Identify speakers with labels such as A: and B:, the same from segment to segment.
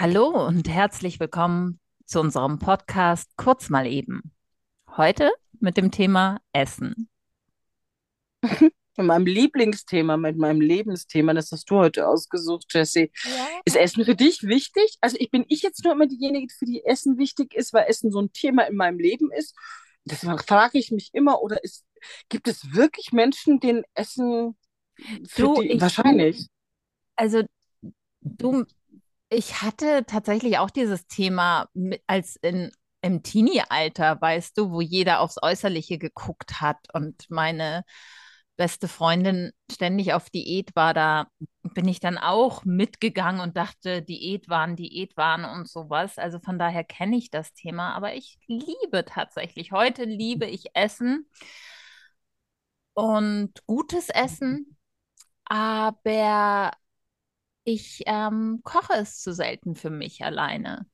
A: Hallo und herzlich willkommen zu unserem Podcast Kurz mal eben. Heute mit dem Thema Essen.
B: Mit meinem Lieblingsthema, mit meinem Lebensthema, das hast du heute ausgesucht, Jessie.
A: Ja.
B: Ist Essen für dich wichtig? Also ich bin ich jetzt nur immer diejenige, für die Essen wichtig ist, weil Essen so ein Thema in meinem Leben ist. Deswegen frage ich mich immer, oder ist, gibt es wirklich Menschen, denen Essen für
A: Du,
B: die
A: ich,
B: wahrscheinlich?
A: also du, ich hatte tatsächlich auch dieses Thema mit, als in, im Teenie-Alter, weißt du, wo jeder aufs Äußerliche geguckt hat und meine beste Freundin ständig auf Diät war, da bin ich dann auch mitgegangen und dachte, Diät waren, Diät waren und sowas. Also von daher kenne ich das Thema, aber ich liebe tatsächlich, heute liebe ich Essen und gutes Essen, aber ich ähm, koche es zu selten für mich alleine.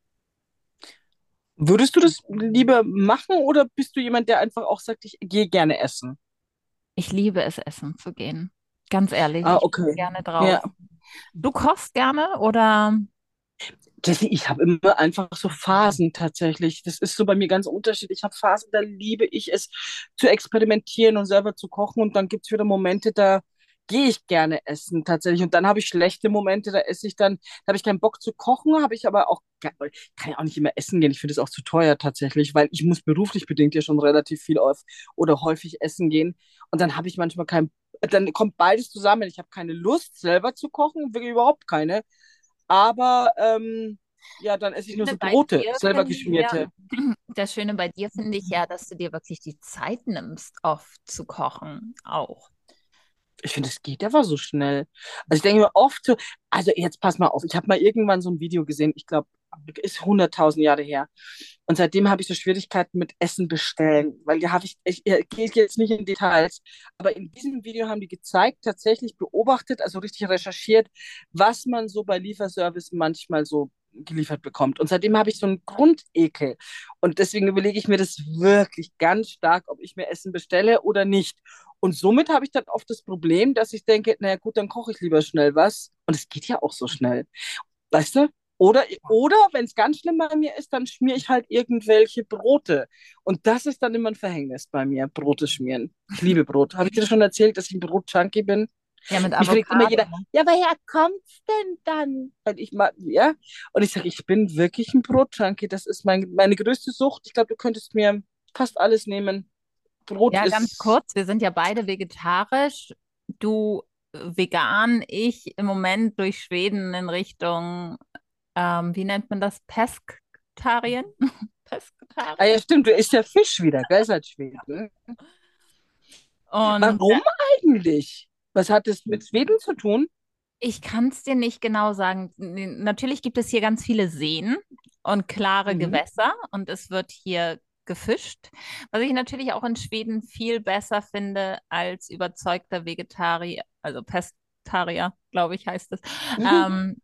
B: Würdest du das lieber machen oder bist du jemand, der einfach auch sagt, ich gehe gerne essen?
A: Ich liebe es, essen zu gehen. Ganz ehrlich,
B: Ah,
A: ich bin
B: okay.
A: gerne
B: Ja.
A: drauf. Du kochst gerne oder?
B: Jessie, ich habe immer einfach so Phasen tatsächlich. Das ist so bei mir ganz unterschiedlich. Ich habe Phasen, da liebe ich es zu experimentieren und selber zu kochen. Und dann gibt es wieder Momente, da gehe ich gerne essen tatsächlich. Und dann habe ich schlechte Momente, da esse ich dann, da habe ich keinen Bock zu kochen, habe ich aber auch, kann ja auch nicht immer essen gehen. Ich finde es auch zu teuer tatsächlich, weil ich muss beruflich bedingt ja schon relativ viel auf oder häufig essen gehen. Und dann habe ich manchmal kein, dann kommt beides zusammen. Ich habe keine Lust, selber zu kochen, wirklich überhaupt keine. Aber ähm, ja, dann esse ich nur so Brote, selber
A: ich ja,
B: geschmierte.
A: das Schöne bei dir finde ich ja, dass du dir wirklich die Zeit nimmst, oft zu kochen, auch.
B: Ich finde, es geht einfach so schnell. Also ich denke mir oft so, also jetzt pass mal auf, ich habe mal irgendwann so ein Video gesehen, ich glaube, ist hunderttausend Jahre her. Und seitdem habe ich so Schwierigkeiten mit Essen bestellen, weil da habe ich, ich, ich gehe jetzt nicht in Details, aber in diesem Video haben die gezeigt, tatsächlich beobachtet, also richtig recherchiert, was man so bei Lieferservice manchmal so geliefert bekommt. Und seitdem habe ich so einen Grundekel. Und deswegen überlege ich mir das wirklich ganz stark, ob ich mir Essen bestelle oder nicht. Und somit habe ich dann oft das Problem, dass ich denke, naja gut, dann koche ich lieber schnell was. Und es geht ja auch so schnell. Weißt du? Oder, oder wenn es ganz schlimm bei mir ist, dann schmiere ich halt irgendwelche Brote. Und das ist dann immer ein Verhängnis bei mir, Brote schmieren. Ich liebe Brot. Habe ich dir schon erzählt, dass ich ein Brot-Junkie bin?
A: Ja, mit
B: Mich fragt immer
A: Avocado,
B: jeder, ja, woher kommt's denn dann? Und ich mag, ja. Und ich sage, ich bin wirklich ein Brot-Junkie. Das ist mein, meine größte Sucht. Ich glaube, du könntest mir fast alles nehmen. Brot
A: Ja, ganz
B: ist,
A: kurz, wir sind ja beide vegetarisch. Du vegan, ich im Moment durch Schweden in Richtung, ähm, wie nennt man das? Pesketarien?
B: ah ja,
A: Pesketarien?
B: stimmt, du isst ja Fisch wieder, gell, seit Schweden.
A: Und
B: Warum eigentlich? Was hat es mit Schweden zu tun?
A: ich kann es dir nicht genau sagen. Natürlich gibt es hier ganz viele Seen und klare
B: Mhm.
A: Gewässer und es wird hier gefischt, was ich natürlich auch in Schweden viel besser finde als überzeugter Vegetarier, also Pestarier, glaube ich, heißt es,
B: Mhm.
A: ähm,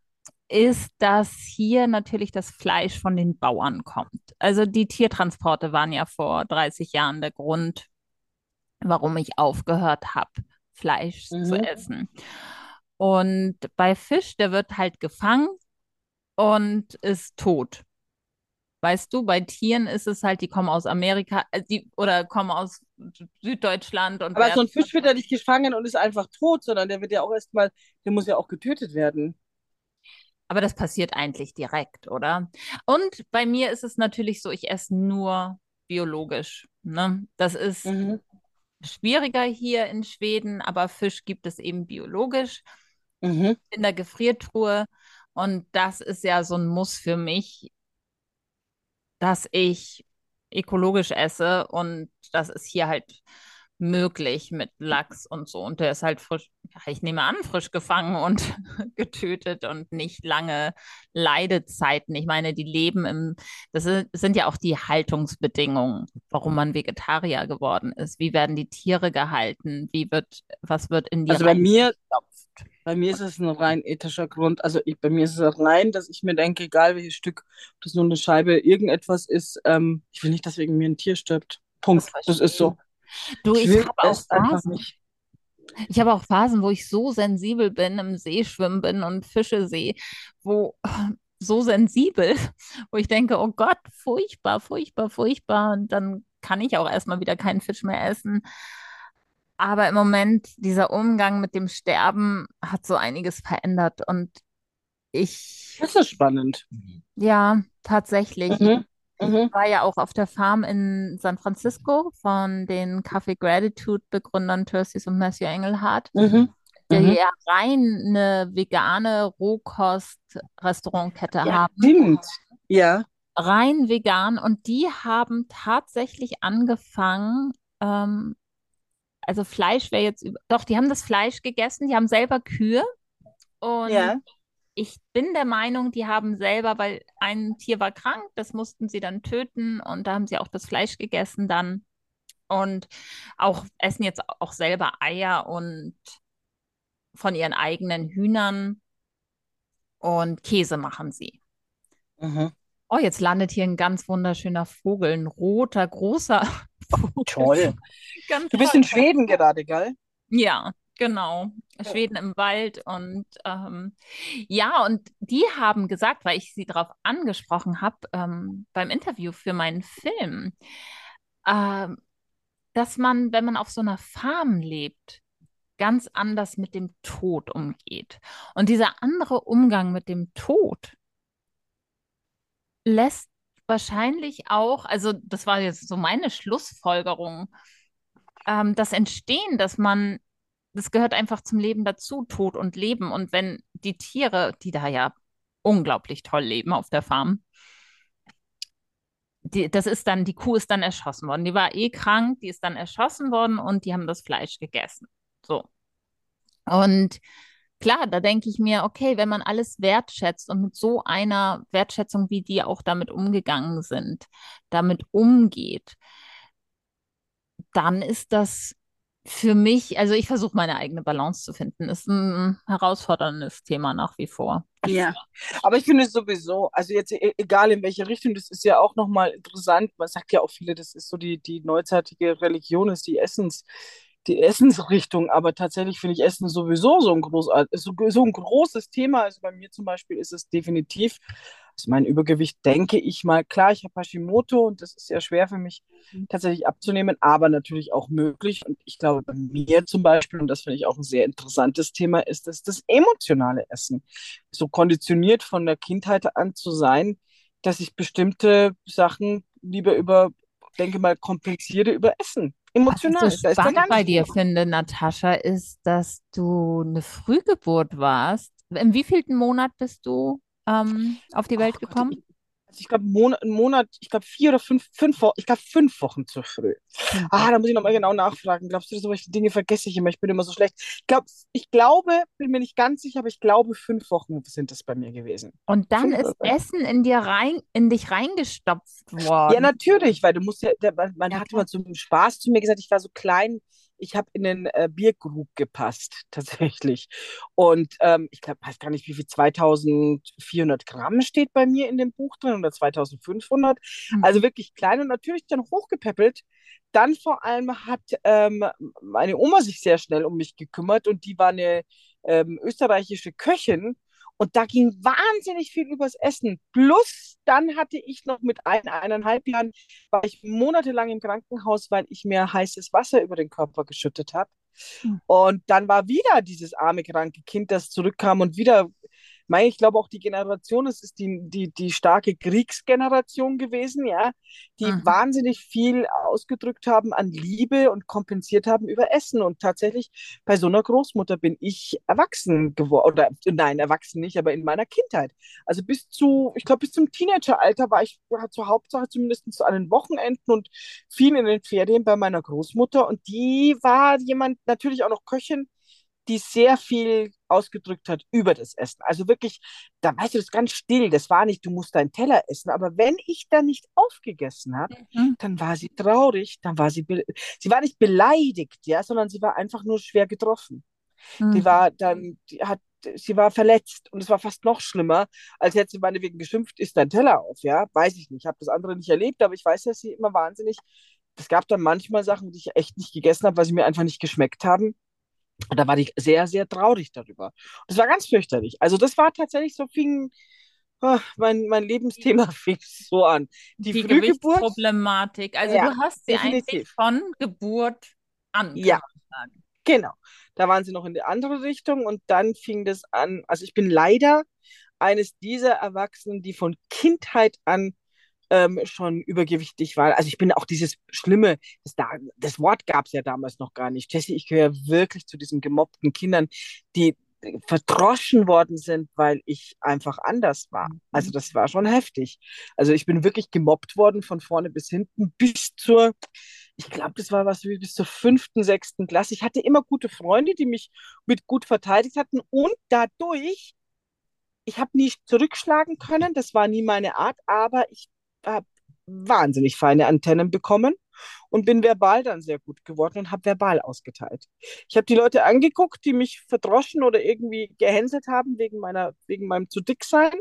A: ist, dass hier natürlich das Fleisch von den Bauern kommt. Also die Tiertransporte waren ja vor 30 Jahren der Grund, warum ich aufgehört habe, Fleisch zu
B: Mhm.
A: essen. Und bei Fisch, der wird halt gefangen und ist tot. Weißt du, bei Tieren ist es halt, die kommen aus Amerika, äh, die, oder kommen aus Süddeutschland und
B: Aber so ein Fisch wird ja nicht gefangen und ist einfach tot, sondern der wird ja auch erstmal, der muss ja auch getötet werden.
A: Aber das passiert eigentlich direkt, oder? Und bei mir ist es natürlich so, ich esse nur biologisch. Ne? Das ist
B: Mhm.
A: Schwieriger hier in Schweden, aber Fisch gibt es eben biologisch
B: Mhm.
A: in der Gefriertruhe. Und das ist ja so ein Muss für mich, dass ich ökologisch esse und das ist hier halt möglich mit Lachs und so. Und der ist halt frisch, ich nehme an, frisch gefangen und getötet und nicht lange Leidezeiten. Ich meine, die leben im, das sind, ja auch die Haltungsbedingungen, warum man Vegetarier geworden ist. Wie werden die Tiere gehalten? Wie wird, was wird in die
B: Also bei mir, bei mir ist es ein rein ethischer Grund. Also ich, bei mir ist es rein, dass ich mir denke, egal welches Stück, ob das nur eine Scheibe irgendetwas ist, ähm, ich will nicht, dass wegen mir ein Tier stirbt.
A: Das
B: Punkt. Das ist
A: verstehe ich.
B: so.
A: Du,
B: Ich
A: habe auch Phasen. Ich habe auch Phasen, wo ich so sensibel bin, im See schwimmen bin und Fische sehe, wo so sensibel, wo ich denke, oh Gott, furchtbar, furchtbar, furchtbar. Und dann kann ich auch erstmal wieder keinen Fisch mehr essen. Aber im Moment, dieser Umgang mit dem Sterben hat so einiges verändert. Und ich,
B: Das ist spannend.
A: ja, tatsächlich.
B: Mhm.
A: Ich
B: Mhm.
A: war ja auch auf der Farm in San Francisco von den Café Gratitude Begründern Thurstis und Matthew Engelhardt,
B: Mhm.
A: die
B: Mhm.
A: ja rein eine vegane Rohkost-Restaurantkette
B: Ja,
A: haben.
B: stimmt. Ja.
A: Rein vegan. Und die haben tatsächlich angefangen, ähm, also Fleisch wäre jetzt, über, doch, die haben das Fleisch gegessen, die haben selber Kühe. Und
B: Ja.
A: Ich bin der Meinung, die haben selber, weil ein Tier war krank, das mussten sie dann töten und da haben sie auch das Fleisch gegessen dann und auch essen jetzt auch selber Eier und von ihren eigenen Hühnern und Käse machen sie.
B: Mhm.
A: Oh, jetzt landet hier ein ganz wunderschöner Vogel, ein roter, großer Vogel.
B: Toll.
A: Ganz
B: Du bist
A: toll.
B: in Schweden gerade, gell?
A: Ja, genau. Schweden im Wald und ähm, ja, und die haben gesagt, weil ich sie darauf angesprochen habe ähm, beim Interview für meinen Film, ähm, dass man, wenn man auf so einer Farm lebt, ganz anders mit dem Tod umgeht. Und dieser andere Umgang mit dem Tod lässt wahrscheinlich auch, also das war jetzt so meine Schlussfolgerung, ähm, das entstehen, dass man, das gehört einfach zum Leben dazu, Tod und Leben. Und wenn die Tiere, die da ja unglaublich toll leben auf der Farm, die, das ist dann, die Kuh ist dann erschossen worden. Die war eh krank, die ist dann erschossen worden und die haben das Fleisch gegessen. So. Und klar, da denke ich mir, okay, wenn man alles wertschätzt und mit so einer Wertschätzung, wie die auch damit umgegangen sind, damit umgeht, dann ist das für mich, also ich versuche meine eigene Balance zu finden. Ist ein herausforderndes Thema nach wie vor.
B: Ja. Aber ich finde es sowieso, also jetzt e egal in welche Richtung, das ist ja auch nochmal interessant. Man sagt ja auch viele, das ist so die, die neuzeitige Religion, ist die Essens, die Essensrichtung. Aber tatsächlich finde ich Essen sowieso so ein, großart, so, so ein großes Thema. Also bei mir zum Beispiel ist es definitiv, also mein Übergewicht, denke ich mal, klar, ich habe Hashimoto und das ist sehr schwer für mich tatsächlich abzunehmen, aber natürlich auch möglich. Und ich glaube, bei mir zum Beispiel, und das finde ich auch ein sehr interessantes Thema, ist das, das emotionale Essen. So konditioniert von der Kindheit an zu sein, dass ich bestimmte Sachen lieber über, denke mal, kompensiere über Essen. Emotional.
A: Was ich so
B: Da
A: spannend bei dir finde, Natascha, ist, dass du eine Frühgeburt warst. Im wievielten Monat bist du ähm, auf die Welt
B: Gott,
A: gekommen?
B: ich, also ich glaube, Monat, einen Monat, ich glaube, vier oder fünf, fünf Wochen, ich glaube, fünf Wochen zu früh.
A: Fünf
B: Ah,
A: Wochen.
B: da muss ich nochmal genau nachfragen. Glaubst du, solche Dinge vergesse ich immer? Ich bin immer so schlecht. Ich glaube, ich glaube, bin mir nicht ganz sicher, aber ich glaube, fünf Wochen sind es bei mir gewesen.
A: Und dann
B: Fünf
A: ist
B: sechs.
A: Essen in dir rein, in dich reingestopft
B: Ja,
A: worden.
B: natürlich, weil du musst ja, man man
A: Ja,
B: hat
A: klar.
B: immer zum Spaß zu mir gesagt, ich war so klein, ich habe in den äh, Bierkrug gepasst, tatsächlich. Und ähm, ich glaube, weiß gar nicht, wie viel, 2400 Gramm steht bei mir in dem Buch drin oder 2500.
A: Mhm.
B: Also wirklich klein und natürlich dann hochgepäppelt. Dann vor allem hat ähm, meine Oma sich sehr schnell um mich gekümmert und die war eine ähm, österreichische Köchin. Und da ging wahnsinnig viel übers Essen. Plus, dann hatte ich noch mit ein, eineinhalb Jahren, war ich monatelang im Krankenhaus, weil ich mir heißes Wasser über den Körper geschüttet habe.
A: Hm.
B: Und dann war wieder dieses arme, kranke Kind, das zurückkam und wieder, mein, ich glaube auch die Generation, es ist die, die, die starke Kriegsgeneration gewesen, ja, die
A: Mhm.
B: wahnsinnig viel ausgedrückt haben an Liebe und kompensiert haben über Essen. Und tatsächlich bei so einer Großmutter bin ich erwachsen geworden, oder nein, erwachsen nicht, aber in meiner Kindheit. Also bis zu, ich glaube, bis zum Teenageralter war ich zur Hauptsache zumindest zu an den Wochenenden und viel in den Ferien bei meiner Großmutter. Und die war jemand, natürlich auch noch Köchin, die sehr viel ausgedrückt hat über das Essen. Also wirklich, da weißt du, das ist ganz still. Das war nicht, du musst deinen Teller essen. Aber wenn ich dann nicht aufgegessen habe,
A: Mhm.
B: dann war sie traurig, dann war sie, sie war nicht beleidigt, ja, sondern sie war einfach nur schwer getroffen. Die
A: Mhm.
B: war dann, die hat, sie war verletzt und es war fast noch schlimmer, als hätte sie meinetwegen geschimpft, isst dein Teller auf, ja, weiß ich nicht. Ich habe das andere nicht erlebt, aber ich weiß, dass sie immer wahnsinnig, es gab dann manchmal Sachen, die ich echt nicht gegessen habe, weil sie mir einfach nicht geschmeckt haben. Und da war ich sehr, sehr traurig darüber. Und das war ganz fürchterlich. Also das war tatsächlich so fing, ah, mein, mein Lebensthema fing so an. Die,
A: Die
B: Frühgeburt,
A: Gewichtsproblematik. Also
B: ja,
A: du hast sie eigentlich
B: definitiv.
A: von Geburt an,
B: Ja, genau. Da waren sie noch in die andere Richtung und dann fing das an. Also ich bin leider eines dieser Erwachsenen, die von Kindheit an ähm, schon übergewichtig war. Also ich bin auch dieses Schlimme, das, da, das Wort gab es ja damals noch gar nicht. Jessie, ich gehöre wirklich zu diesen gemobbten Kindern, die verdroschen worden sind, weil ich einfach anders war. Also
A: Mhm.
B: das war schon heftig. Also ich bin wirklich gemobbt worden von vorne bis hinten bis zur, ich glaube, das war was wie bis zur fünften, sechsten Klasse. Ich hatte immer gute Freunde, die mich mit gut verteidigt hatten und dadurch ich habe nie zurückschlagen können, das war nie meine Art, aber ich habe wahnsinnig feine Antennen bekommen und bin verbal dann sehr gut geworden und habe verbal ausgeteilt. Ich habe die Leute angeguckt, die mich verdroschen oder irgendwie gehänselt haben wegen meiner, wegen meinem zu dick sein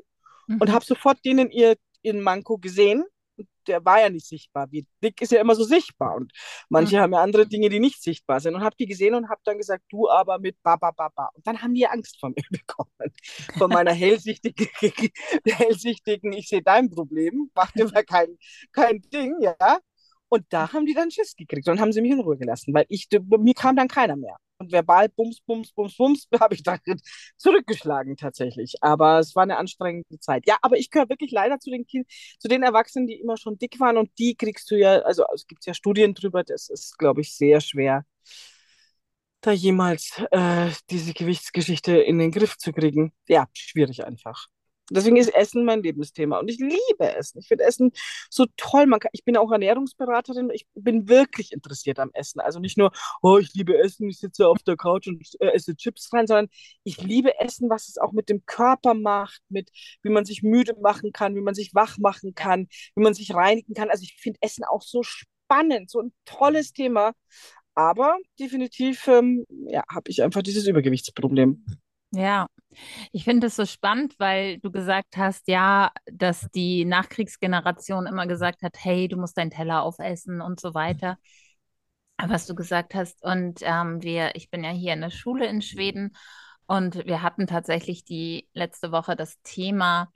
B: und
A: Mhm.
B: habe sofort denen ihr, ihren Manko gesehen. Der war ja nicht sichtbar. Wie dick ist ja immer so sichtbar. Und manche haben ja andere Dinge, die nicht sichtbar sind. Und habe die gesehen und habe dann gesagt, du aber mit Baba Baba. Und dann haben die Angst vor mir bekommen. Von meiner hellsichtigen, hellsichtigen, ich sehe dein Problem, mach dir mal kein, kein Ding, ja. Und da haben die dann Schiss gekriegt und haben sie mich in Ruhe gelassen, weil ich, mir kam dann keiner mehr. Und verbal, bums, bums, bums, bums, habe ich dann zurückgeschlagen tatsächlich. Aber es war eine anstrengende Zeit. Ja, aber ich gehöre wirklich leider zu den Kind zu den Erwachsenen, die immer schon dick waren und die kriegst du ja, also es gibt ja Studien drüber, das ist, glaube ich, sehr schwer, da jemals äh, diese Gewichtsgeschichte in den Griff zu kriegen. Ja, schwierig einfach. Deswegen ist Essen mein Lebensthema und ich liebe Essen. Ich finde Essen so toll. Man kann, ich bin auch Ernährungsberaterin. Ich bin wirklich interessiert am Essen. Also nicht nur, oh, ich liebe Essen, ich sitze auf der Couch und äh, esse Chips rein, sondern ich liebe Essen, was es auch mit dem Körper macht, mit wie man sich müde machen kann, wie man sich wach machen kann, wie man sich reinigen kann. Also ich finde Essen auch so spannend, so ein tolles Thema. Aber definitiv ähm, ja, habe ich einfach dieses Übergewichtsproblem.
A: Ja, ich finde es so spannend, weil du gesagt hast, ja, dass die Nachkriegsgeneration immer gesagt hat, hey, du musst deinen Teller aufessen und so weiter. Was du gesagt hast. Und ähm, wir, ich bin ja hier in der Schule in Schweden und wir hatten tatsächlich die letzte Woche das Thema,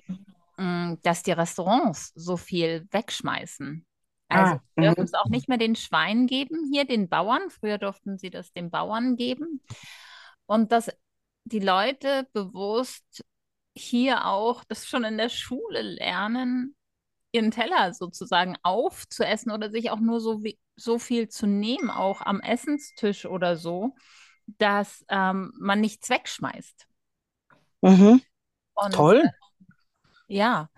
A: mh, dass die Restaurants so viel wegschmeißen. Also
B: Ah,
A: wir dürfen
B: mhm.
A: es auch nicht mehr den Schweinen geben, hier den Bauern. Früher durften sie das den Bauern geben. Und dass die Leute bewusst hier auch das schon in der Schule lernen, ihren Teller sozusagen aufzuessen oder sich auch nur so, wie, so viel zu nehmen, auch am Essenstisch oder so, dass ähm, man nichts wegschmeißt.
B: Mhm.
A: Und
B: Toll.
A: ja,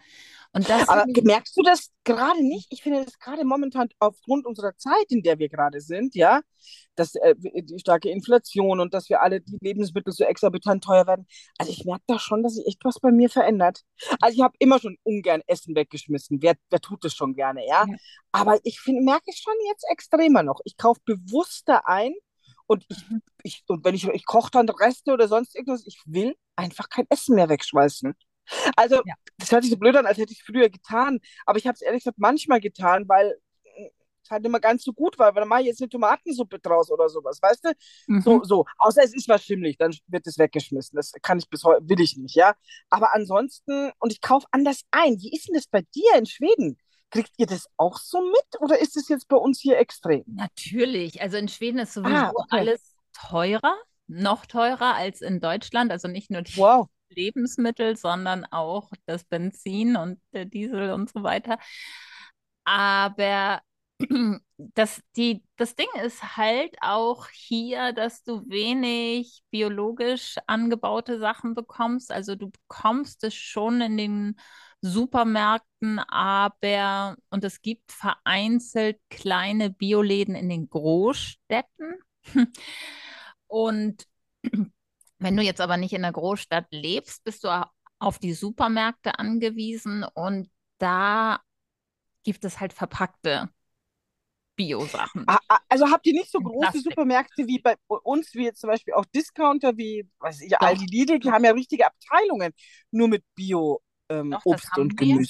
A: und das
B: Aber merkst du das gerade nicht? Ich finde das gerade momentan aufgrund unserer Zeit, in der wir gerade sind, ja, dass äh, die starke Inflation und dass wir alle die Lebensmittel so exorbitant teuer werden. Also ich merke da schon, dass sich echt was bei mir verändert. Also ich habe immer schon ungern Essen weggeschmissen. Wer, wer tut das schon gerne, ja?
A: ja,
B: Aber ich merke ich schon jetzt extremer noch. Ich kaufe bewusster ein und ich,
A: mhm,
B: ich und wenn ich, ich koche dann Reste oder sonst irgendwas, ich will einfach kein Essen mehr wegschmeißen. Also,
A: ja,
B: das hört sich so blöd an, als hätte ich es früher getan. Aber ich habe es ehrlich gesagt manchmal getan, weil es halt immer ganz so gut war. Weil dann mache ich jetzt eine Tomatensuppe draus oder sowas, weißt du?
A: mhm.
B: So, so. Außer es ist was schimmelig, dann wird es weggeschmissen. Das kann ich bis heute, will ich nicht, ja. Aber ansonsten, und ich kaufe anders ein. Wie ist denn das bei dir in Schweden? Kriegt ihr das auch so mit oder ist es jetzt bei uns hier extrem?
A: Natürlich. Also in Schweden ist
B: Ah,
A: sowieso
B: okay.
A: alles teurer, noch teurer als in Deutschland. Also nicht nur die
B: Wow.
A: Lebensmittel, sondern auch das Benzin und der Diesel und so weiter. Aber das, die, das Ding ist halt auch hier, dass du wenig biologisch angebaute Sachen bekommst. Also du bekommst es schon in den Supermärkten, aber und es gibt vereinzelt kleine Bioläden in den Großstädten. Und wenn du jetzt aber nicht in der Großstadt lebst, bist du auf die Supermärkte angewiesen und da gibt es halt verpackte Bio-Sachen
B: Ah, ah, Also habt ihr nicht so große
A: Plastik.
B: Supermärkte wie bei uns, wie jetzt zum Beispiel auch Discounter, wie weiß ich, Aldi, Lidl, die haben ja richtige Abteilungen nur mit Bio ähm, und
A: haben wir.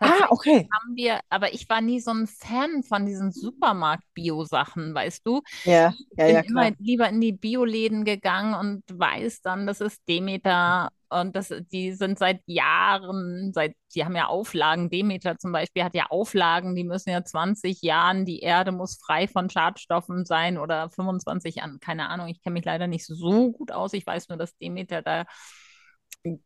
B: Ah, okay.
A: haben wir, aber ich war nie so ein Fan von diesen Supermarkt-Bio-Sachen, weißt du?
B: Ja,
A: Ich
B: ja,
A: bin
B: ja,
A: immer lieber in die Bioläden gegangen und weiß dann, das ist Demeter und das, die sind seit Jahren, seit, die haben ja Auflagen, Demeter zum Beispiel hat ja Auflagen, die müssen ja 20 Jahren, die Erde muss frei von Schadstoffen sein oder 25 Jahren, keine Ahnung, ich kenne mich leider nicht so gut aus, ich weiß nur, dass Demeter da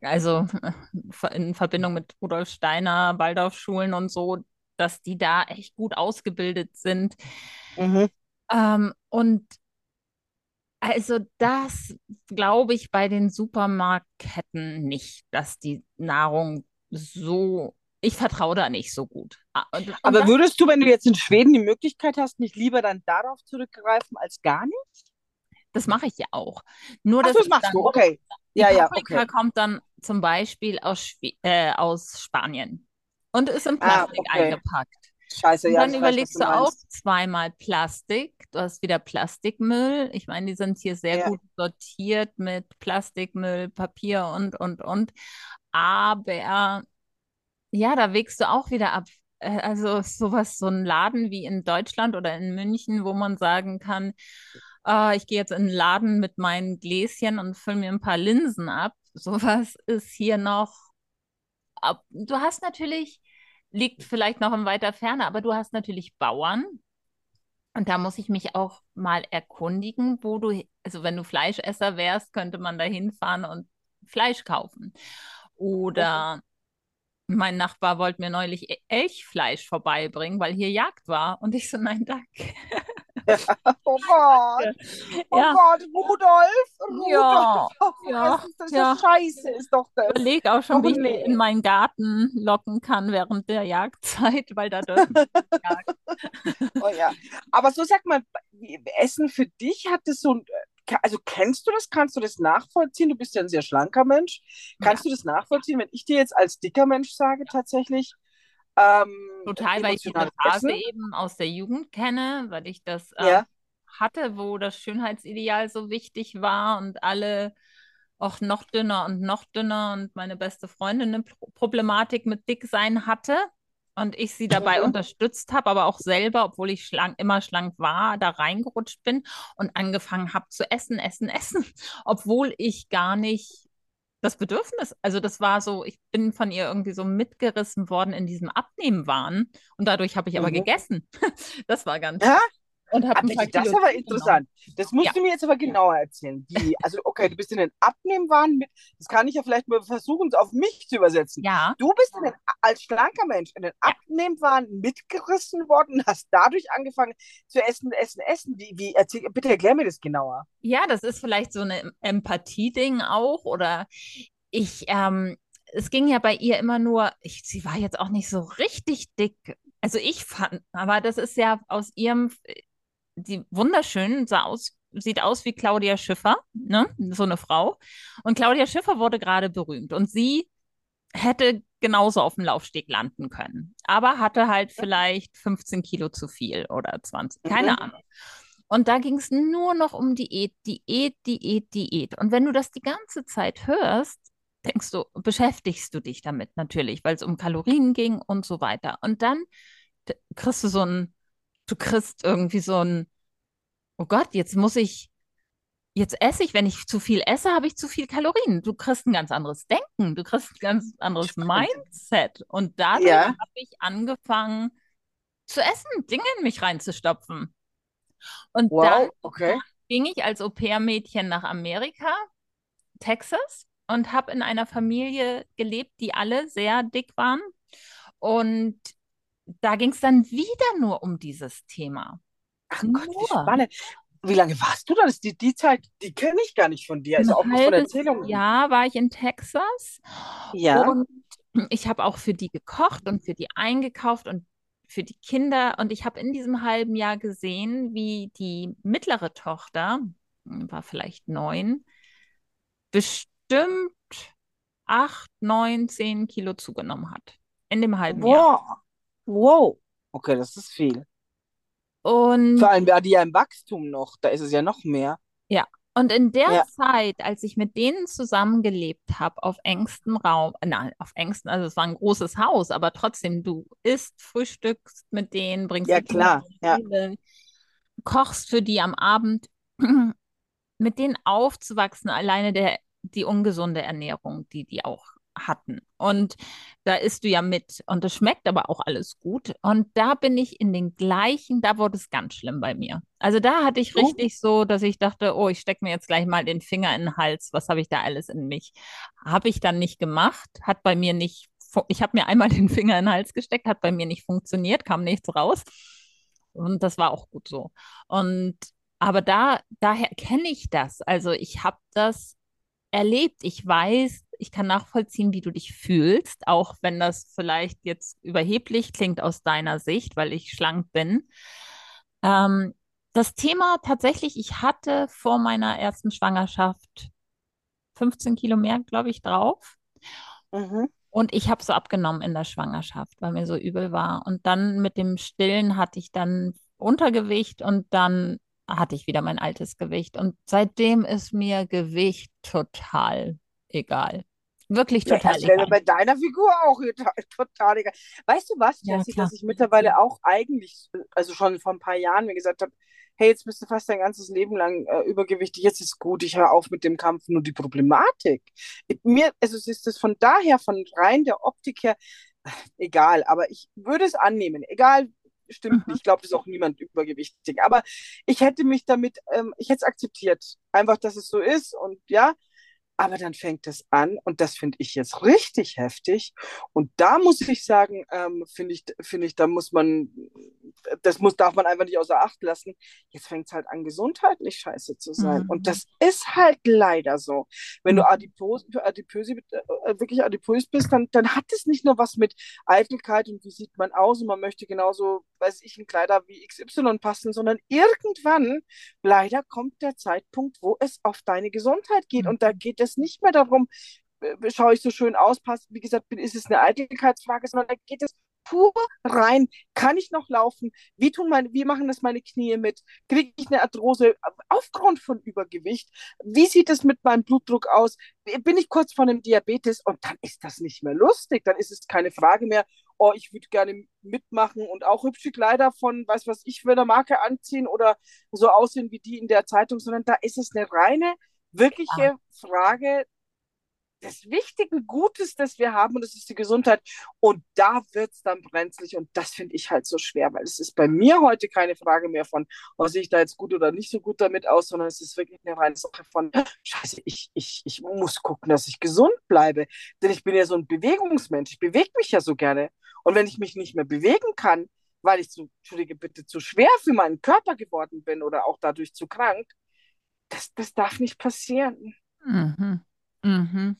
A: also in Verbindung mit Rudolf Steiner, Waldorfschulen und so, dass die da echt gut ausgebildet sind.
B: Mhm.
A: Ähm, und also das glaube ich bei den Supermarktketten nicht, dass die Nahrung so, ich vertraue da nicht so gut. Ah, und, und
B: Aber würdest du, wenn du jetzt in Schweden die Möglichkeit hast, nicht lieber dann darauf zurückgreifen als gar nicht?
A: das mache ich ja auch. Nur
B: Ach,
A: das
B: das machst
A: dann,
B: du, okay.
A: Die
B: Ja, ja,
A: Paprika
B: okay.
A: kommt dann zum Beispiel aus, Schwe äh, aus Spanien und ist in
B: Ah,
A: Plastik
B: okay.
A: eingepackt.
B: Scheiße,
A: Und
B: ja,
A: dann
B: ich weiß,
A: überlegst
B: du
A: auch zweimal Plastik. Du hast wieder Plastikmüll. Ich meine, die sind hier sehr
B: Ja.
A: gut sortiert mit Plastikmüll, Papier und, und, und. Aber ja, da wägst du auch wieder ab. Äh, Also sowas, so ein Laden wie in Deutschland oder in München, wo man sagen kann, ah, ich gehe jetzt in den Laden mit meinen Gläschen und fülle mir ein paar Linsen ab. Sowas ist hier noch. Du hast natürlich, liegt vielleicht noch in weiter Ferne, aber du hast natürlich Bauern. Und da muss ich mich auch mal erkundigen, wo du, also wenn du Fleischesser wärst, könnte man da hinfahren und Fleisch kaufen. Oder mein Nachbar wollte mir neulich E- Elchfleisch vorbeibringen, weil hier Jagd war. Und ich so, nein, danke.
B: Oh Gott, oh
A: Ja,
B: Gott, Rudolf, Rudolf,
A: ja,
B: was
A: ja,
B: ist das?
A: ja.
B: Scheiße ist doch das.
A: Überleg auch schon,
B: Oh
A: wie ich
B: nee.
A: in meinen Garten locken kann während der Jagdzeit, weil da dürfen.
B: Oh ja. Aber so sag mal, wie- Essen für dich hat das so ein, also kennst du das, kannst du das nachvollziehen? Du bist ja ein sehr schlanker Mensch.
A: Ja,
B: Kannst du das nachvollziehen, wenn ich dir jetzt als dicker Mensch sage, tatsächlich ähm,
A: total, weil ich diese
B: emotionales
A: Phase eben aus der Jugend kenne, weil ich das ähm,
B: Ja,
A: hatte, wo das Schönheitsideal so wichtig war und alle auch noch dünner und noch dünner und meine beste Freundin eine Pro Problematik mit Dicksein hatte und ich sie dabei unterstützt habe, aber auch selber, obwohl ich schlank, immer schlank war, da reingerutscht bin und angefangen habe zu essen, essen, essen, obwohl ich gar nicht das Bedürfnis, also das war so, ich bin von ihr irgendwie so mitgerissen worden in diesem Abnehmwahn und dadurch habe ich aber
B: Mhm.
A: gegessen. Das war ganz
B: Ja,
A: und ein paar
B: das ist aber interessant. Das musst
A: Ja,
B: du mir jetzt aber genauer erzählen. Wie, also, okay, du bist in den Abnehmwahn mit, das kann ich ja vielleicht mal versuchen, auf mich zu übersetzen.
A: ja,
B: Du bist den, als schlanker Mensch in den. Abnehmwahn mitgerissen worden, hast dadurch angefangen zu essen, essen, essen. Wie, wie, erzähl, bitte erklär mir das genauer.
A: Ja, das ist vielleicht so eine Empathie-Ding auch oder ich, ähm, es ging ja bei ihr immer nur, ich, sie war jetzt auch nicht so richtig dick. Also ich fand, aber das ist ja aus ihrem, die wunderschön, sah aus, sieht aus wie Claudia Schiffer, ne? So eine Frau. Und Claudia Schiffer wurde gerade berühmt und sie hätte genauso auf dem Laufsteg landen können, aber hatte halt vielleicht 15 Kilo zu viel oder 20, keine
B: Mhm.
A: Ahnung. Und da ging es nur noch um Diät, Diät, Diät, Diät. Und wenn du das die ganze Zeit hörst, denkst du, beschäftigst du dich damit natürlich, weil es um Kalorien ging und so weiter. Und dann kriegst du so ein, du kriegst irgendwie so ein, oh Gott, jetzt muss ich, jetzt esse ich, wenn ich zu viel esse, habe ich zu viel Kalorien. Du kriegst ein ganz anderes Denken, du kriegst ein ganz anderes. Mindset. Und dadurch
B: Ja,
A: habe ich angefangen zu essen, Dinge in mich reinzustopfen. Und dann
B: wow, okay.
A: ging ich als Au-pair-Mädchen nach Amerika, Texas, und habe in einer Familie gelebt, die alle sehr dick waren. Und da ging es dann wieder nur um dieses Thema.
B: Ach Gott, wie
A: Nur
B: spannend. Wie lange warst du da? Die, die Zeit, die kenne ich gar nicht von dir. Also auch nicht von Erzählungen.
A: Jahr war ich in Texas
B: Ja,
A: und ich habe auch für die gekocht und für die eingekauft und für die Kinder. Und ich habe in diesem halben Jahr gesehen, wie die mittlere Tochter, war vielleicht neun, bestimmt acht, neun, zehn Kilo zugenommen hat. In dem halben Jahr.
B: Wow. Okay, das ist viel.
A: Und
B: Vor allem war die ja im Wachstum noch. Da ist es ja noch mehr.
A: ja, und in der
B: Ja,
A: Zeit, als ich mit denen zusammengelebt habe, auf engstem Raum, nein, auf engstem, also es war ein großes Haus, aber trotzdem, du isst, frühstückst mit denen, bringst
B: ja
A: die Kinder
B: klar. Ja.
A: Schule, kochst für die am Abend, mit denen aufzuwachsen, alleine der die ungesunde Ernährung, die die auch hatten. Und da isst du ja mit. Und das schmeckt aber auch alles gut. Und da bin ich in den gleichen, da wurde es ganz schlimm bei mir. Also da hatte ich
B: Oh.
A: richtig so, dass ich dachte, oh, ich stecke mir jetzt gleich mal den Finger in den Hals. Was habe ich da alles in mich? Habe ich dann nicht gemacht, hat bei mir nicht, ich habe mir einmal den Finger in den Hals gesteckt, hat bei mir nicht funktioniert, kam nichts raus. Und das war auch gut so. Und aber da, daher kenne ich das. Also ich habe das erlebt. Ich weiß, ich kann nachvollziehen, wie du dich fühlst, auch wenn das vielleicht jetzt überheblich klingt aus deiner Sicht, weil ich schlank bin. Ähm, das Thema tatsächlich, ich hatte vor meiner ersten Schwangerschaft 15 Kilo mehr, glaube ich, drauf.
B: Mhm.
A: Und ich habe so abgenommen in der Schwangerschaft, weil mir so übel war. Und dann mit dem Stillen hatte ich dann Untergewicht und dann hatte ich wieder mein altes Gewicht. Und seitdem ist mir Gewicht total egal. Wirklich
B: Ja,
A: total
B: wäre
A: egal.
B: bei deiner Figur auch total, egal. Weißt du was,
A: Ja,
B: Jessie,
A: klar.
B: dass ich mittlerweile auch eigentlich, also schon vor ein paar Jahren mir gesagt habe, hey, jetzt bist du fast dein ganzes Leben lang äh, übergewichtig, jetzt ist gut, ich höre auf mit dem Kampf, nur die Problematik. Mir, also es ist das von daher, von rein der Optik her, egal, aber ich würde es annehmen, egal, stimmt
A: Mhm.
B: ich glaube, das ist auch niemand übergewichtig, aber ich hätte mich damit, ähm, ich hätte es akzeptiert, einfach, dass es so ist und ja, aber dann fängt es an und das finde ich jetzt richtig heftig. Und da muss ich sagen, ähm, finde ich, finde ich, da muss man, das muss, darf man einfach nicht außer Acht lassen. Jetzt fängt es halt an, gesundheitlich scheiße zu sein.
A: Mhm.
B: Und das ist halt leider so. Wenn du
A: Mhm.
B: adipos, adipös, äh, wirklich adipös bist, dann, dann hat es nicht nur was mit Eitelkeit und wie sieht man aus und man möchte genauso, weiß ich, in Kleider wie XY passen, sondern irgendwann leider kommt der Zeitpunkt, wo es auf deine Gesundheit geht. Und da geht es nicht mehr darum, äh, schaue ich so schön aus, passt, wie gesagt, ist es eine Eitelkeitsfrage, sondern da geht es pur rein. Kann ich noch laufen? Wie tun meine, wie machen das meine Knie mit? Kriege ich eine Arthrose aufgrund von Übergewicht? Wie sieht es mit meinem Blutdruck aus? Bin ich kurz vor einem Diabetes? Und dann ist das nicht mehr lustig. Dann ist es keine Frage mehr, oh, ich würde gerne mitmachen und auch hübsche Kleider von, weiß was ich, für eine Marke anziehen oder so aussehen wie die in der Zeitung, sondern da ist es eine reine, wirkliche Frage des wichtigen Gutes, das wir haben, und das ist die Gesundheit. Und da wird es dann brenzlig. Und das finde ich halt so schwer, weil es ist bei mir heute keine Frage mehr von, oh, sehe ich da jetzt gut oder nicht so gut damit aus, sondern es ist wirklich eine reine Sache von, scheiße, ich, ich, ich muss gucken, dass ich gesund bleibe. Denn ich bin ja so ein Bewegungsmensch. Ich bewege mich ja so gerne. Und wenn ich mich nicht mehr bewegen kann, weil ich zu, Entschuldige bitte, zu schwer für meinen Körper geworden bin oder auch dadurch zu krank, das, das darf nicht passieren.
A: Mhm. Mhm.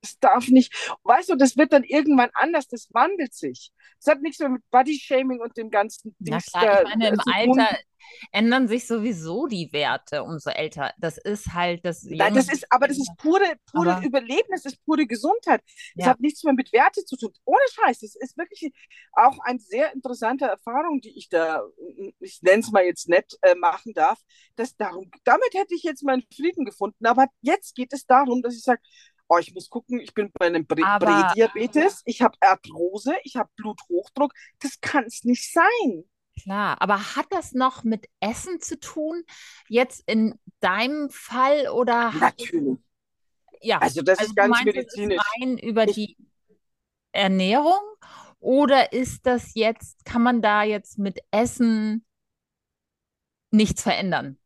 B: Das darf nicht, weißt du, das wird dann irgendwann anders, das wandelt sich. Das hat nichts mehr mit Bodyshaming und dem ganzen
A: Ja
B: Dings
A: klar, ich meine, im. Alter ändern sich sowieso die Werte, umso älter. Das ist halt das
B: Nein, das ist, aber das ist pure, pure
A: Aber-
B: Überleben, das ist pure Gesundheit. Das
A: Ja.
B: hat nichts mehr mit Werte zu tun. Ohne Scheiß, das ist wirklich auch eine sehr interessante Erfahrung, die ich da, ich nenne es mal jetzt nett, äh, machen darf. Das darum, damit hätte ich jetzt meinen Frieden gefunden. Aber jetzt geht es darum, dass ich sage, oh, ich muss gucken, ich bin bei einem Prädiabetes, ich habe Arthrose, ich habe Bluthochdruck. Das kann es nicht sein.
A: Klar, aber hat das noch mit Essen zu tun? Jetzt in deinem Fall oder
B: Natürlich.
A: ja,
B: Also das
A: also
B: ist ganz
A: meinst, es ist
B: medizinisch.
A: rein über
B: Ich-
A: die Ernährung oder ist das jetzt, kann man da jetzt mit Essen nichts verändern?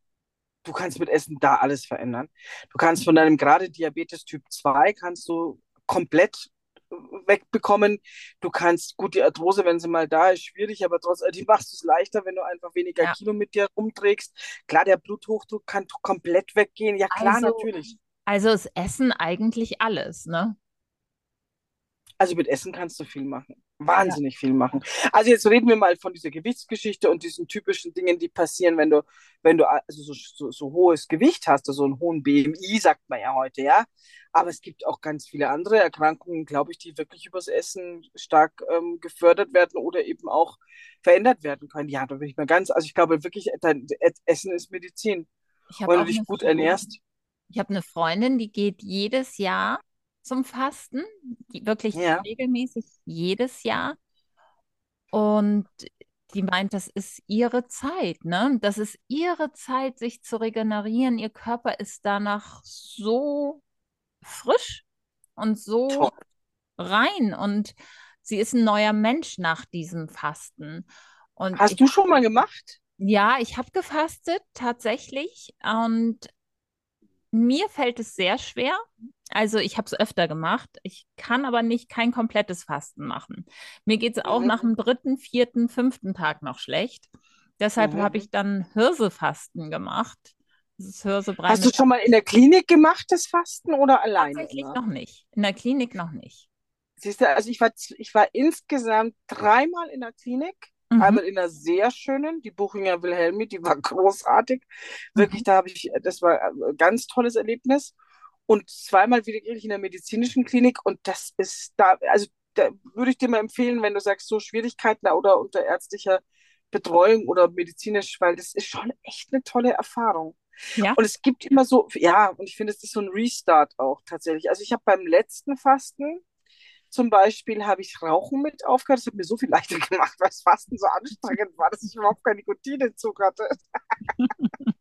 B: du kannst mit Essen da alles verändern. Du kannst von deinem gerade Diabetes Typ 2 kannst du komplett wegbekommen. Du kannst, gut, die Arthrose, wenn sie mal da ist, schwierig, aber trotzdem, die machst du es leichter, wenn du einfach weniger
A: Ja.
B: Kilo mit dir rumträgst. Klar, der Bluthochdruck kann komplett weggehen. Ja, klar,
A: Also-
B: natürlich.
A: Also ist Essen eigentlich alles, ne?
B: Also mit Essen kannst du viel machen. Wahnsinnig viel machen. Also jetzt reden wir mal von dieser Gewichtsgeschichte und diesen typischen Dingen, die passieren, wenn du, wenn du also so, so, so hohes Gewicht hast, also einen hohen BMI, sagt man ja heute, ja. Aber es gibt auch ganz viele andere Erkrankungen, glaube ich, die wirklich übers Essen stark ähm, gefördert werden oder eben auch verändert werden können. Ja, da bin ich mal ganz, also ich glaube wirklich, dein Essen ist Medizin. Wenn du dich gut
A: Freundin-
B: ernährst.
A: Ich habe eine Freundin, die geht jedes Jahr zum Fasten, wirklich
B: Ja.
A: regelmäßig jedes Jahr. Und die meint, das ist ihre Zeit, ne? Das ist ihre Zeit, sich zu regenerieren. Ihr Körper ist danach so frisch und so
B: Toll.
A: rein und sie ist ein neuer Mensch nach diesem Fasten. Und
B: Hast
A: ich,
B: du schon mal gemacht?
A: ja, ich habe gefastet tatsächlich und mir fällt es sehr schwer. Also ich habe es öfter gemacht. Ich kann aber nicht kein komplettes Fasten machen. Mir geht es auch
B: Mhm.
A: nach dem dritten, vierten, fünften Tag noch schlecht. Deshalb habe
B: Mhm.
A: ich dann Hirsefasten gemacht. Das ist Hirsebrei
B: Hast du schon mal in der Klinik gemacht, das Fasten oder alleine
A: tatsächlich
B: immer?
A: noch nicht. In der Klinik noch nicht.
B: Siehst du, also ich war, ich war insgesamt dreimal in der Klinik.
A: Mhm.
B: Einmal in einer sehr schönen, die Buchinger Wilhelmi, die war großartig. Wirklich,
A: Mhm.
B: da habe ich, das war ein ganz tolles Erlebnis. Und zweimal wieder in der medizinischen Klinik. Und das ist da, also da würde ich dir mal empfehlen, wenn du sagst, so Schwierigkeiten oder unter ärztlicher Betreuung oder medizinisch, weil das ist schon echt eine tolle Erfahrung.
A: Ja.
B: Und es gibt immer so, ja, und ich finde, es ist so ein Restart auch tatsächlich. Also ich habe beim letzten Fasten zum Beispiel habe ich Rauchen mit aufgehört. Das hat mir so viel leichter gemacht, weil das Fasten so anstrengend war, dass ich überhaupt keinen Nikotinentzug hatte.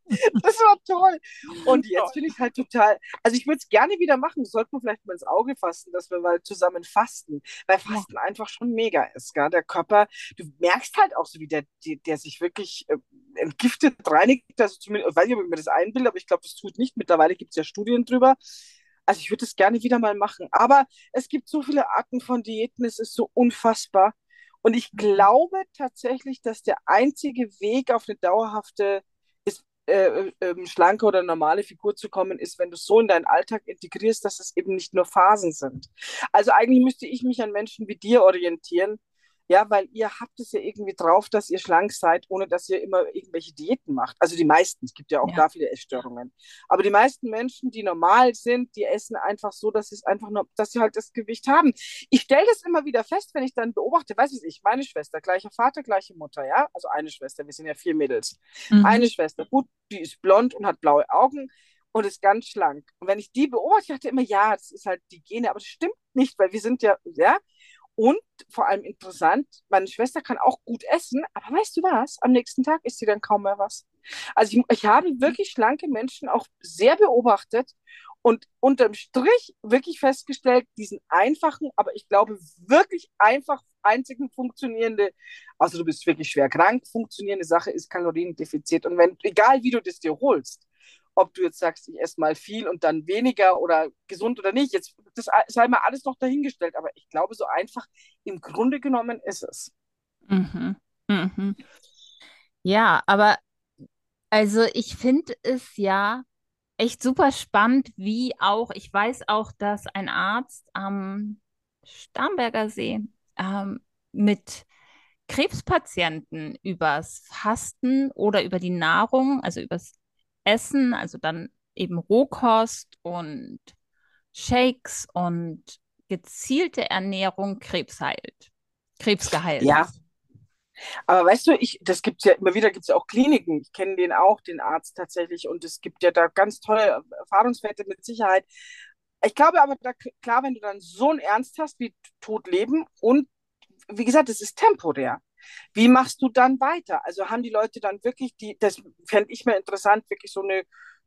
B: Das war toll. Und jetzt finde ich halt total, also ich würde es gerne wieder machen. Das sollte man vielleicht mal ins Auge fassen, dass wir mal zusammen fasten, weil Fasten einfach schon mega ist. Gell? Der Körper, du merkst halt auch so, wie der, der, der sich wirklich äh, entgiftet, reinigt. Also zumindest, ich weiß nicht, ob ich mir das einbilde, aber ich glaube, das tut nicht. Mittlerweile gibt es ja Studien drüber. Also ich würde es gerne wieder mal machen. Aber es gibt so viele Arten von Diäten, es ist so unfassbar. Und ich glaube tatsächlich, dass der einzige Weg auf eine dauerhafte ist, äh, äh, schlanke oder normale Figur zu kommen, ist, wenn du es so in deinen Alltag integrierst, dass es eben nicht nur Phasen sind. Also eigentlich müsste ich mich an Menschen wie dir orientieren, ja, weil ihr habt es ja irgendwie drauf, dass ihr schlank seid, ohne dass ihr immer irgendwelche Diäten macht. Also die meisten, es gibt ja auch
A: Ja.
B: da viele Essstörungen. Aber die meisten Menschen, die normal sind, die essen einfach so, dass es einfach nur, dass sie halt das Gewicht haben. Ich stelle das immer wieder fest, wenn ich dann beobachte, weiß ich nicht, meine Schwester, gleicher Vater, gleiche Mutter, ja, also eine Schwester, wir sind ja vier Mädels.
A: Mhm.
B: Eine Schwester, gut, die ist blond und hat blaue Augen und ist ganz schlank. Und wenn ich die beobachte, ich dachte immer, ja, das ist halt die Gene, aber das stimmt nicht, weil wir sind ja, ja. Und vor allem interessant, meine Schwester kann auch gut essen, aber weißt du was? Am nächsten Tag isst sie dann kaum mehr was. Also ich, ich habe wirklich schlanke Menschen auch sehr beobachtet und unterm Strich wirklich festgestellt, diesen einfachen, aber ich glaube wirklich einfach einzigen funktionierende, also du bist wirklich schwer krank, funktionierende Sache ist Kaloriendefizit. Und wenn, egal wie du das dir holst, ob du jetzt sagst, ich esse mal viel und dann weniger oder gesund oder nicht, jetzt das sei mal alles noch dahingestellt, aber ich glaube, so einfach im Grunde genommen ist es.
A: Mhm. Mhm. Ja, aber also ich finde es ja echt super spannend, wie auch, ich weiß auch, dass ein Arzt am Starnberger See ähm, mit Krebspatienten übers Fasten oder über die Nahrung, also übers Essen, also dann eben Rohkost und Shakes und gezielte Ernährung Krebs heilt, Krebs geheilt.
B: Ja, aber weißt du, ich, das gibt es ja immer wieder, gibt es ja auch Kliniken. Ich kenne den auch, den Arzt tatsächlich, und es gibt ja da ganz tolle Erfahrungswerte mit Sicherheit. Ich glaube aber, da, klar, wenn du dann so einen Ernst hast wie Tod leben und wie gesagt, es ist temporär. Wie machst du dann weiter? Also haben die Leute dann wirklich die, das fände ich mir interessant, wirklich so eine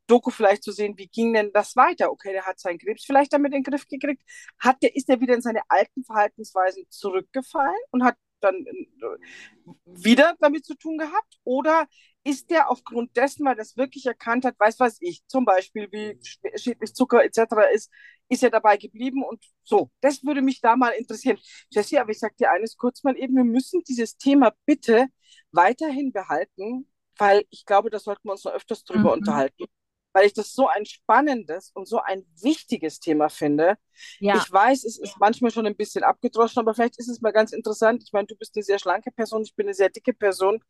B: Doku vielleicht zu sehen, wie ging denn das weiter? Okay, der hat seinen Krebs vielleicht damit in den Griff gekriegt. Hat der, ist er wieder in seine alten Verhaltensweisen zurückgefallen und hat dann äh, wieder damit zu tun gehabt? Oder ist der aufgrund dessen, weil das wirklich erkannt hat, weiß was ich, zum Beispiel wie schädlich Zucker etc. ist, ist er dabei geblieben und so. Das würde mich da mal interessieren. Jessie, aber ich sage dir eines kurz mal eben, wir müssen dieses Thema bitte weiterhin behalten, weil ich glaube, da sollten wir uns noch öfters drüber
A: Mhm.
B: unterhalten, weil ich das so ein spannendes und so ein wichtiges Thema finde.
A: Ja,
B: Ich weiß, es ist manchmal schon ein bisschen abgedroschen, aber vielleicht ist es mal ganz interessant. Ich meine, du bist eine sehr schlanke Person, ich bin eine sehr dicke Person.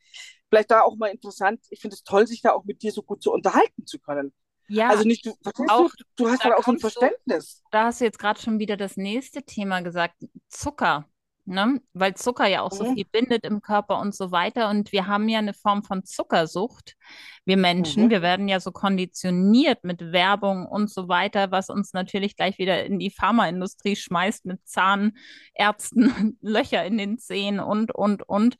B: Vielleicht da auch mal interessant. Ich finde es toll, sich da auch mit dir so gut zu unterhalten zu können.
A: ja,
B: Also nicht, du,
A: auch,
B: du, du hast
A: da
B: da auch so ein
A: kommst du,
B: Verständnis.
A: da hast du jetzt gerade schon wieder das nächste Thema gesagt, Zucker, ne? Weil Zucker ja auch so
B: Mhm.
A: viel bindet im Körper und so weiter. Und wir haben ja eine Form von Zuckersucht. Wir Menschen,
B: Mhm.
A: wir werden ja so konditioniert mit Werbung und so weiter, was uns natürlich gleich wieder in die Pharmaindustrie schmeißt mit Zahnärzten, Löcher in den Zähnen und, und, und.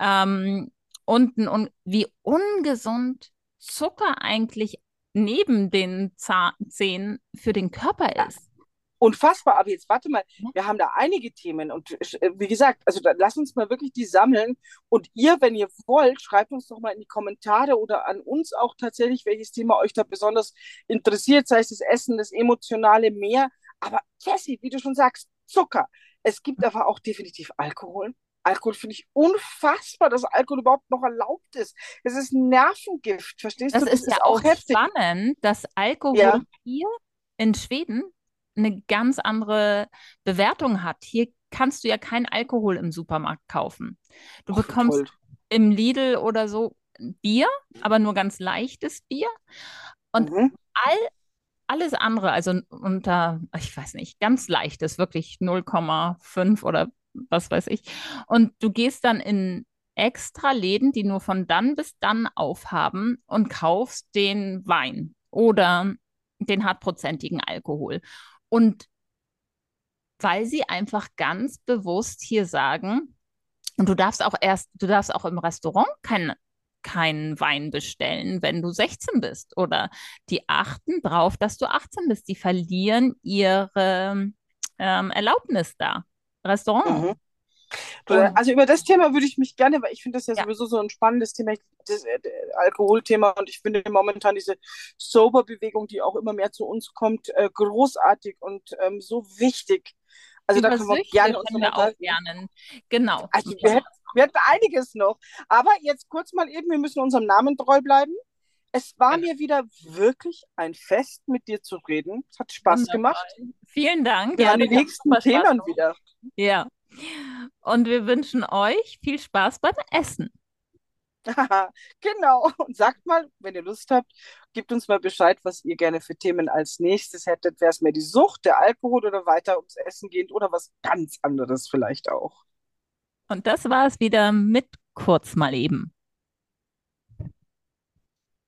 A: Ähm, und, und wie ungesund Zucker eigentlich neben den Zähnen für den Körper ist.
B: Unfassbar, aber jetzt warte mal, wir haben da einige Themen und äh, wie gesagt, also lass uns mal wirklich die sammeln und ihr, wenn ihr wollt, schreibt uns doch mal in die Kommentare oder an uns auch tatsächlich, welches Thema euch da besonders interessiert, sei es das Essen, das emotionale mehr, aber Jessie, wie du schon sagst, Zucker. Es gibt aber auch definitiv Alkohol. Alkohol finde ich unfassbar, dass Alkohol überhaupt noch erlaubt ist. Es ist Nervengift, verstehst
A: das
B: du?
A: Das ist ja auch heftig. spannend, dass Alkohol ja. hier in Schweden eine ganz andere Bewertung hat. Hier kannst du ja keinen Alkohol im Supermarkt kaufen. Du Och, bekommst toll. im Lidl oder so Bier, aber nur ganz leichtes Bier. Und mhm. all, alles andere, also unter, ich weiß nicht, ganz leichtes, wirklich 0,5 oder was weiß ich. Und du gehst dann in extra Läden, die nur von dann bis dann aufhaben und kaufst den Wein oder den hartprozentigen Alkohol. Und weil sie einfach ganz bewusst hier sagen, und du darfst auch erst, du darfst auch im Restaurant keinen keinen Wein bestellen, wenn du 16 bist. Oder die achten drauf, dass du 18 bist. Die verlieren ihre ähm, Erlaubnis da. Restaurant.
B: Mhm. Also über das Thema würde ich mich gerne, weil ich finde das ja, ja, sowieso so ein spannendes Thema, das äh, Alkoholthema und ich finde momentan diese Sober-Bewegung, die auch immer mehr zu uns kommt, äh, großartig und ähm, so wichtig.
A: Also über da können wir Süchte gerne uns wir auch lernen. Genau.
B: Also wir hätten, wir hätten einiges noch. Aber jetzt kurz mal eben, wir müssen unserem Namen treu bleiben. Es war mir wieder wirklich ein Fest, mit dir zu reden. Es hat Spaß Wundervoll. gemacht.
A: Vielen Dank.
B: Ja, haben die nächsten Themen wieder.
A: Ja. Und wir wünschen euch viel Spaß beim Essen.
B: genau. Und sagt mal, wenn ihr Lust habt, gebt uns mal Bescheid, was ihr gerne für Themen als nächstes hättet. Wäre es mehr die Sucht, der Alkohol oder weiter ums Essen gehend oder was ganz anderes vielleicht auch.
A: Und das war es wieder mit kurz mal eben.